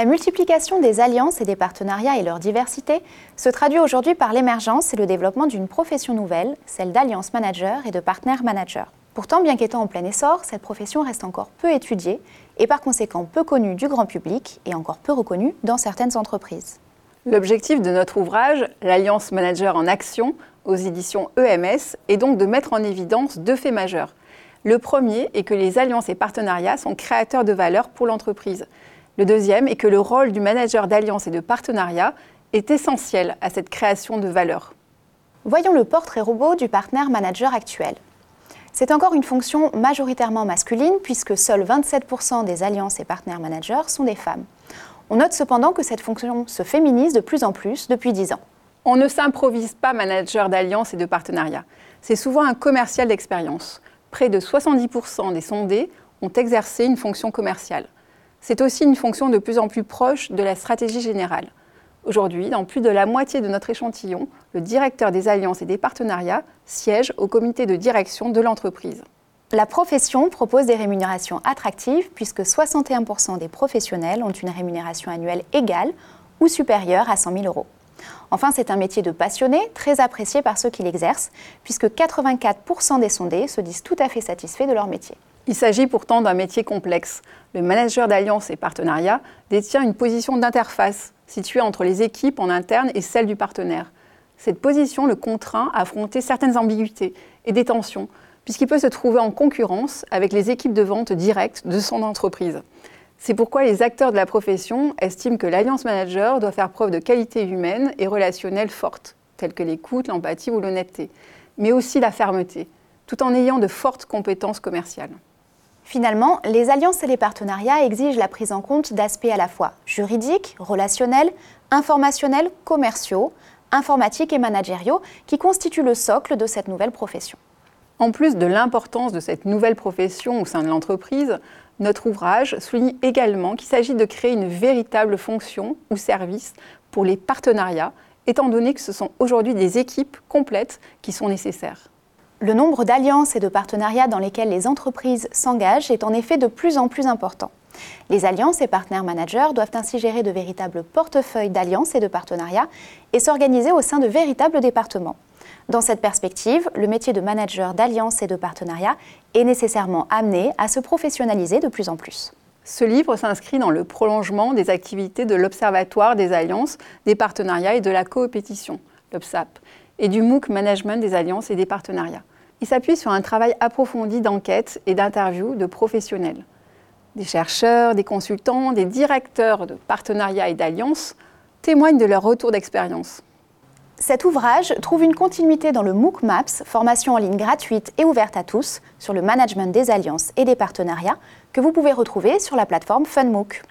La multiplication des alliances et des partenariats et leur diversité se traduit aujourd'hui par l'émergence et le développement d'une profession nouvelle, celle d'alliance manager et de partenaire manager. Pourtant, bien qu'étant en plein essor, cette profession reste encore peu étudiée et par conséquent peu connue du grand public et encore peu reconnue dans certaines entreprises. L'objectif de notre ouvrage, l'Alliance Manager en Action, aux éditions EMS, est donc de mettre en évidence deux faits majeurs. Le premier est que les alliances et partenariats sont créateurs de valeur pour l'entreprise. Le deuxième est que le rôle du manager d'alliance et de partenariat est essentiel à cette création de valeur. Voyons le portrait robot du partenaire manager actuel. C'est encore une fonction majoritairement masculine puisque seuls 27% des alliances et partenaires managers sont des femmes. On note cependant que cette fonction se féminise de plus en plus depuis 10 ans. On ne s'improvise pas manager d'alliance et de partenariat. C'est souvent un commercial d'expérience. Près de 70% des sondés ont exercé une fonction commerciale c'est aussi une fonction de plus en plus proche de la stratégie générale. Aujourd'hui, dans plus de la moitié de notre échantillon, le directeur des alliances et des partenariats siège au comité de direction de l'entreprise. La profession propose des rémunérations attractives puisque 61% des professionnels ont une rémunération annuelle égale ou supérieure à 100 000 euros. Enfin, c'est un métier de passionné, très apprécié par ceux qui l'exercent, puisque 84% des sondés se disent tout à fait satisfaits de leur métier. Il s'agit pourtant d'un métier complexe. Le manager d'alliance et partenariat détient une position d'interface située entre les équipes en interne et celle du partenaire. Cette position le contraint à affronter certaines ambiguïtés et des tensions, puisqu'il peut se trouver en concurrence avec les équipes de vente directes de son entreprise. C'est pourquoi les acteurs de la profession estiment que l'alliance manager doit faire preuve de qualités humaines et relationnelles fortes, telles que l'écoute, l'empathie ou l'honnêteté, mais aussi la fermeté, tout en ayant de fortes compétences commerciales. Finalement, les alliances et les partenariats exigent la prise en compte d'aspects à la fois juridiques, relationnels, informationnels, commerciaux, informatiques et managériaux qui constituent le socle de cette nouvelle profession. En plus de l'importance de cette nouvelle profession au sein de l'entreprise, notre ouvrage souligne également qu'il s'agit de créer une véritable fonction ou service pour les partenariats, étant donné que ce sont aujourd'hui des équipes complètes qui sont nécessaires. Le nombre d'alliances et de partenariats dans lesquels les entreprises s'engagent est en effet de plus en plus important. Les alliances et partenaires managers doivent ainsi gérer de véritables portefeuilles d'alliances et de partenariats et s'organiser au sein de véritables départements. Dans cette perspective, le métier de manager d'alliances et de partenariats est nécessairement amené à se professionnaliser de plus en plus. Ce livre s'inscrit dans le prolongement des activités de l'Observatoire des alliances, des partenariats et de la coopétition, l'OPSAP, et du MOOC Management des alliances et des partenariats. Il s'appuie sur un travail approfondi d'enquête et d'interview de professionnels. Des chercheurs, des consultants, des directeurs de partenariats et d'alliances témoignent de leur retour d'expérience. Cet ouvrage trouve une continuité dans le MOOC MAPS, formation en ligne gratuite et ouverte à tous sur le management des alliances et des partenariats, que vous pouvez retrouver sur la plateforme FunMOOC.